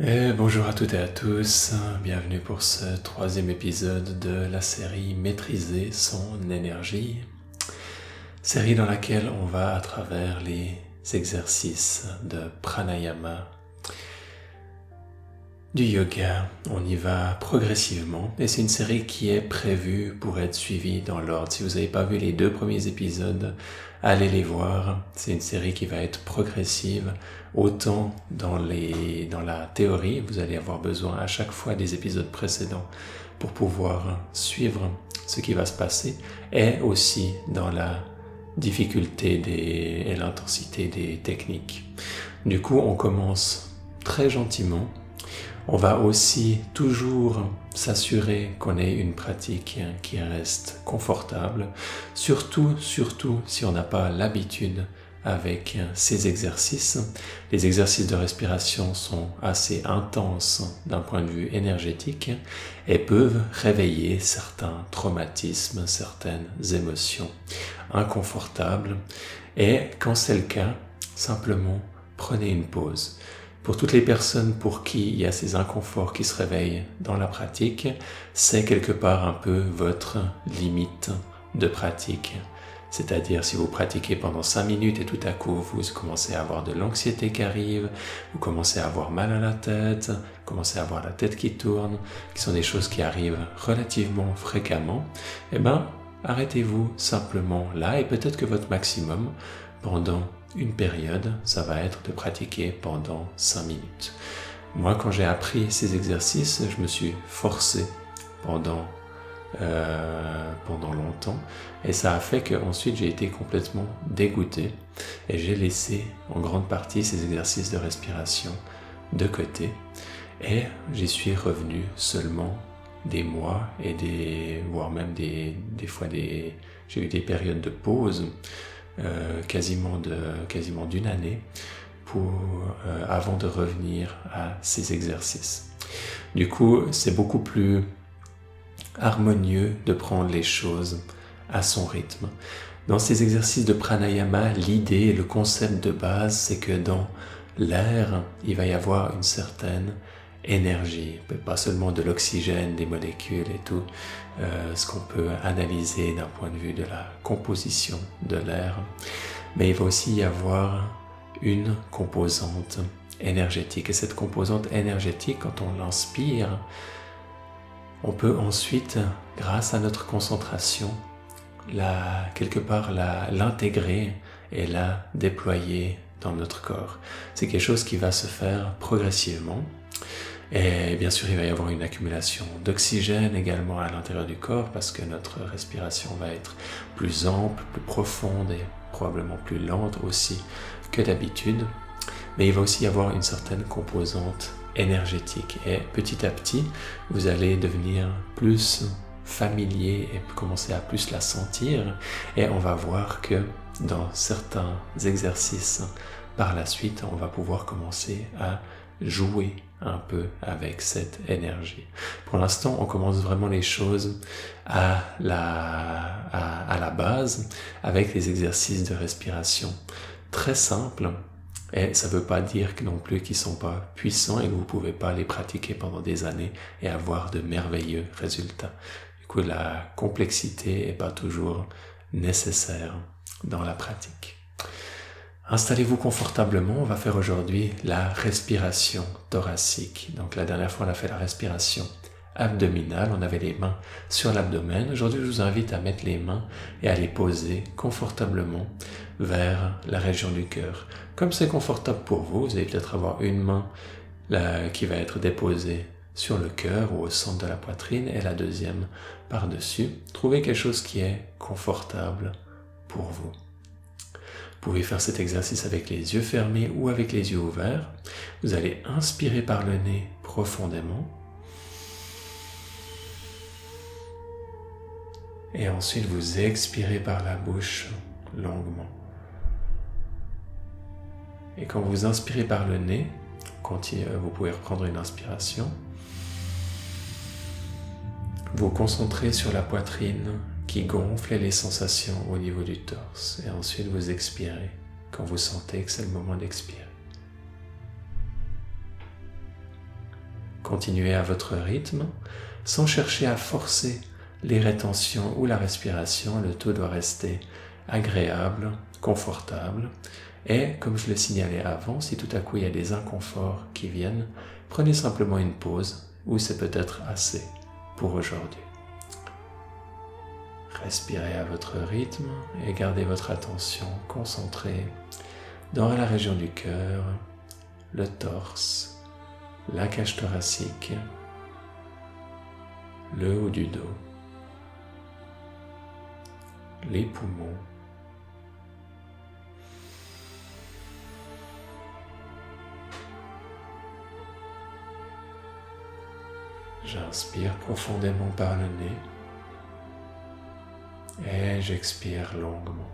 Et bonjour à toutes et à tous, bienvenue pour ce troisième épisode de la série Maîtriser son énergie, série dans laquelle on va à travers les exercices de pranayama, du yoga, on y va progressivement et c'est une série qui est prévue pour être suivie dans l'ordre. Si vous n'avez pas vu les deux premiers épisodes, allez les voir. C'est une série qui va être progressive Autant dans, les, dans la théorie, vous allez avoir besoin à chaque fois des épisodes précédents pour pouvoir suivre ce qui va se passer, et aussi dans la difficulté et l'intensité des techniques. Du coup, on commence très gentiment. On va aussi toujours s'assurer qu'on ait une pratique qui reste confortable, surtout, surtout si on n'a pas l'habitude avec ces exercices. Les exercices de respiration sont assez intenses d'un point de vue énergétique et peuvent réveiller certains traumatismes, certaines émotions inconfortables. Et quand c'est le cas, simplement prenez une pause. Pour toutes les personnes pour qui il y a ces inconforts qui se réveillent dans la pratique, c'est quelque part un peu votre limite de pratique. C'est-à-dire si vous pratiquez pendant 5 minutes et tout à coup vous commencez à avoir de l'anxiété qui arrive, vous commencez à avoir mal à la tête, vous commencez à avoir la tête qui tourne, qui sont des choses qui arrivent relativement fréquemment, eh ben arrêtez-vous simplement là et peut-être que votre maximum pendant une période, ça va être de pratiquer pendant 5 minutes. Moi, quand j'ai appris ces exercices, je me suis forcé pendant euh, pendant longtemps. Et ça a fait qu'ensuite j'ai été complètement dégoûté et j'ai laissé en grande partie ces exercices de respiration de côté. Et j'y suis revenu seulement des mois et des, voire même des, des fois des, j'ai eu des périodes de pause euh, quasiment de, quasiment d'une année pour, euh, avant de revenir à ces exercices. Du coup, c'est beaucoup plus harmonieux de prendre les choses à son rythme. Dans ces exercices de pranayama, l'idée et le concept de base, c'est que dans l'air, il va y avoir une certaine énergie, pas seulement de l'oxygène, des molécules et tout, euh, ce qu'on peut analyser d'un point de vue de la composition de l'air, mais il va aussi y avoir une composante énergétique. Et cette composante énergétique, quand on l'inspire, on peut ensuite, grâce à notre concentration, la, quelque part l'intégrer et la déployer dans notre corps. C'est quelque chose qui va se faire progressivement. Et bien sûr, il va y avoir une accumulation d'oxygène également à l'intérieur du corps parce que notre respiration va être plus ample, plus profonde et probablement plus lente aussi que d'habitude. Mais il va aussi y avoir une certaine composante énergétique. Et petit à petit, vous allez devenir plus familier et commencer à plus la sentir. Et on va voir que dans certains exercices, par la suite, on va pouvoir commencer à jouer un peu avec cette énergie. Pour l'instant, on commence vraiment les choses à la, à, la base avec les exercices de respiration très simples et ça ne veut pas dire non plus qu'ils ne sont pas puissants et que vous ne pouvez pas les pratiquer pendant des années et avoir de merveilleux résultats. Du coup, la complexité n'est pas toujours nécessaire dans la pratique. Installez-vous confortablement. On va faire aujourd'hui la respiration thoracique. Donc la dernière fois, on a fait la respiration abdominale. On avait les mains sur l'abdomen. Aujourd'hui, je vous invite à mettre les mains et à les poser confortablement vers la région du cœur. Comme c'est confortable pour vous, vous allez peut-être avoir une main qui va être déposée sur le cœur ou au centre de la poitrine et la deuxième par-dessus. Trouvez quelque chose qui est confortable pour vous. Vous pouvez faire cet exercice avec les yeux fermés ou avec les yeux ouverts. Vous allez inspirer par le nez profondément. Et ensuite vous expirez par la bouche longuement. Et quand vous inspirez par le nez, vous pouvez reprendre une inspiration. Vous concentrez sur la poitrine qui gonfle les sensations au niveau du torse. Et ensuite vous expirez quand vous sentez que c'est le moment d'expirer. Continuez à votre rythme sans chercher à forcer les rétentions ou la respiration. Le tout doit rester agréable, confortable. Et comme je le signalais avant, si tout à coup il y a des inconforts qui viennent, prenez simplement une pause ou c'est peut-être assez pour aujourd'hui. Respirez à votre rythme et gardez votre attention concentrée dans la région du cœur, le torse, la cage thoracique, le haut du dos, les poumons, J'inspire profondément par le nez et j'expire longuement.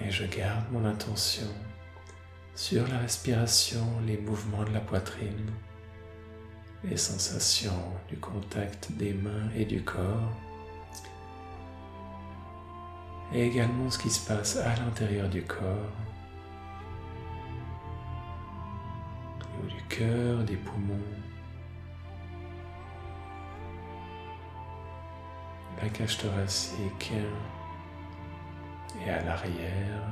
Et je garde mon attention sur la respiration, les mouvements de la poitrine, les sensations du contact des mains et du corps, et également ce qui se passe à l'intérieur du corps, au du cœur, des poumons, la cage thoracique et à l'arrière,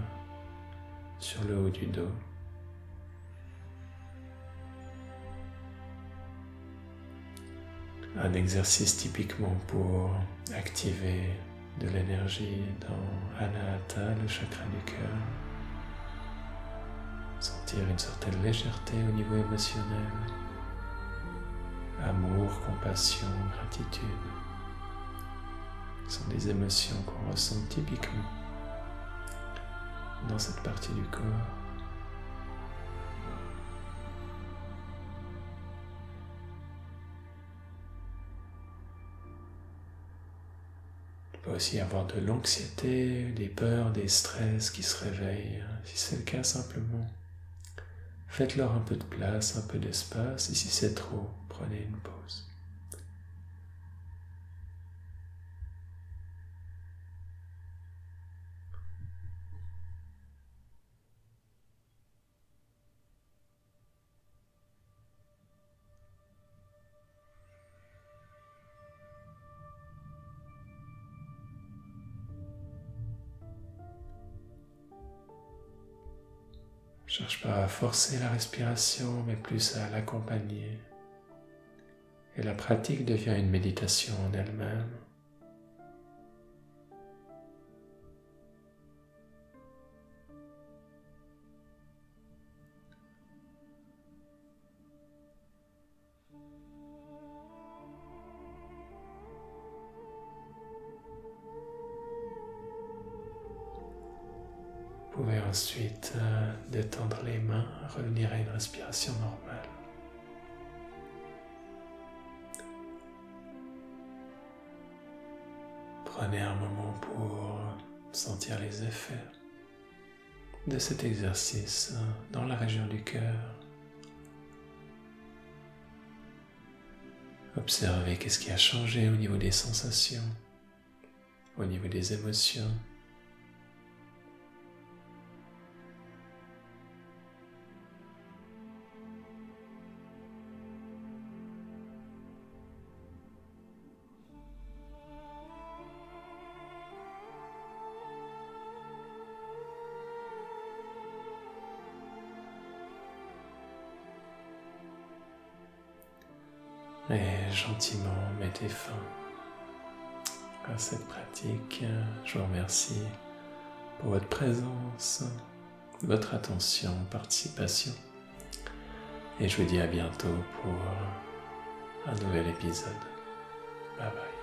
sur le haut du dos. Un exercice typiquement pour activer de l'énergie dans Anahata, le chakra du cœur. Sentir une certaine légèreté au niveau émotionnel. Amour, compassion, gratitude. Ce sont des émotions qu'on ressent typiquement dans cette partie du corps. Aussi avoir de l'anxiété, des peurs, des stress qui se réveillent. Si c'est le cas, simplement, faites-leur un peu de place, un peu d'espace, et si c'est trop, prenez une pause. Cherche pas à forcer la respiration, mais plus à l'accompagner. Et la pratique devient une méditation en elle-même. Vous pouvez ensuite euh, détendre les mains, revenir à une respiration normale. Prenez un moment pour sentir les effets de cet exercice dans la région du cœur. Observez qu'est-ce qui a changé au niveau des sensations, au niveau des émotions. Et gentiment mettez fin à cette pratique. Je vous remercie pour votre présence, votre attention, participation. Et je vous dis à bientôt pour un nouvel épisode. Bye bye.